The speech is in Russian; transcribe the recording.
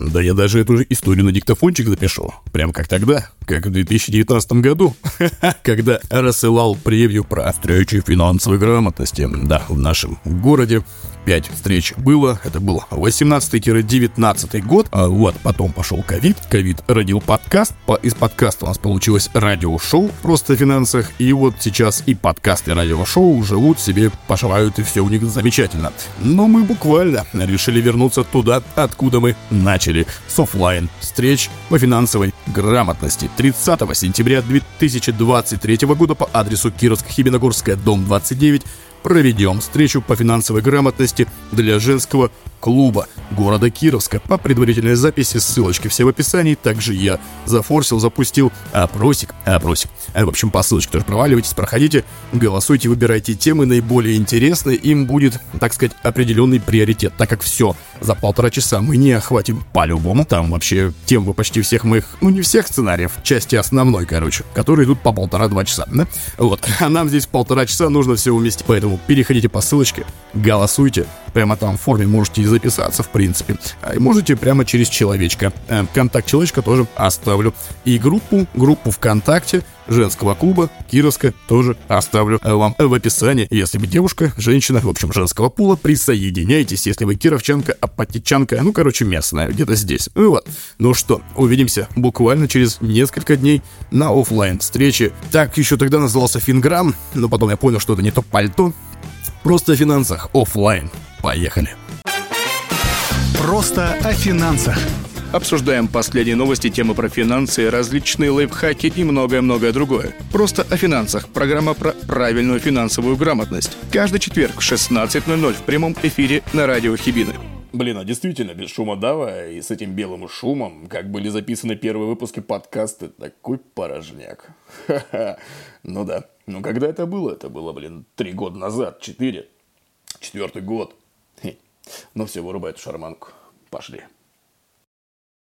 Да я даже эту же историю на диктофончик запишу. Прям как тогда, как в 2019 году, когда рассылал превью про встречи финансовой грамотности. Да, в нашем городе 5 встреч было, это был 18-19 год, а вот потом пошел ковид, ковид родил подкаст, по, из подкаста у нас получилось радиошоу просто о финансах, и вот сейчас и подкаст, и радиошоу живут себе, поживают, и все у них замечательно. Но мы буквально решили вернуться туда, откуда мы начали, с офлайн встреч по финансовой грамотности. 30 сентября 2023 года по адресу Кировск-Хибиногорская, дом 29, проведем встречу по финансовой грамотности для женского клуба города Кировска. По предварительной записи, ссылочки все в описании. Также я зафорсил, запустил опросик. Опросик. В общем, по ссылочке тоже проваливайтесь, проходите, голосуйте, выбирайте темы наиболее интересные. Им будет, так сказать, определенный приоритет, так как все за полтора часа мы не охватим по-любому. Там вообще тем почти всех моих, ну не всех сценариев, части основной, короче, которые идут по полтора-два часа, да? Вот. А нам здесь полтора часа нужно все уместить. Поэтому переходите по ссылочке, голосуйте. Прямо там в форме можете записаться, в принципе. А можете прямо через человечка. Э, контакт человечка тоже оставлю. И группу, группу ВКонтакте женского клуба Кировска тоже оставлю вам в описании. Если вы девушка, женщина, в общем, женского пула, присоединяйтесь, если вы кировчанка, апатичанка, ну, короче, местная, где-то здесь. Ну вот. Ну что, увидимся буквально через несколько дней на офлайн встрече. Так еще тогда назывался Финграм, но потом я понял, что это не то пальто. Просто о финансах офлайн. Поехали. Просто о финансах. Обсуждаем последние новости, темы про финансы, различные лайфхаки и многое-многое другое. Просто о финансах. Программа про правильную финансовую грамотность. Каждый четверг в 16.00 в прямом эфире на радио Хибины. Блин, а действительно, без шума дава и с этим белым шумом, как были записаны первые выпуски подкаста, такой порожняк. Ха-ха. Ну да. Ну когда это было? Это было, блин, три года назад, четыре. Четвертый год. Хе. Ну все, вырубай эту шарманку. Пошли.